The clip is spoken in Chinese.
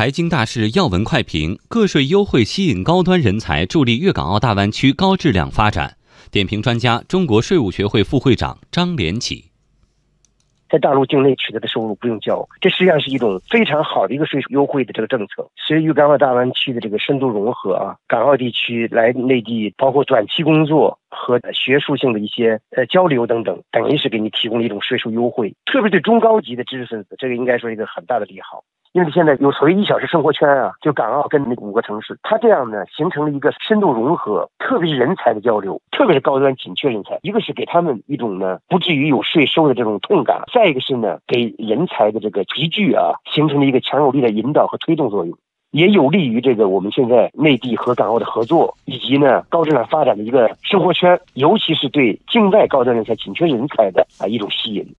财经大事要闻快评：个税优惠吸引高端人才，助力粤港澳大湾区高质量发展。点评专家：中国税务学会副会长张连起。在大陆境内取得的收入不用交，这实际上是一种非常好的一个税收优惠的这个政策。随着粤港澳大湾区的这个深度融合啊，港澳地区来内地，包括短期工作和学术性的一些呃交流等等，等于是给你提供了一种税收优惠，特别对中高级的知识分子，这个应该说一个很大的利好。因为现在有所谓一小时生活圈啊，就港澳跟那五个城市，它这样呢形成了一个深度融合，特别是人才的交流，特别是高端紧缺人才，一个是给他们一种呢不至于有税收的这种痛感，再一个是呢给人才的这个集聚啊，形成了一个强有力的引导和推动作用，也有利于这个我们现在内地和港澳的合作，以及呢高质量发展的一个生活圈，尤其是对境外高端人才紧缺人才的啊一种吸引。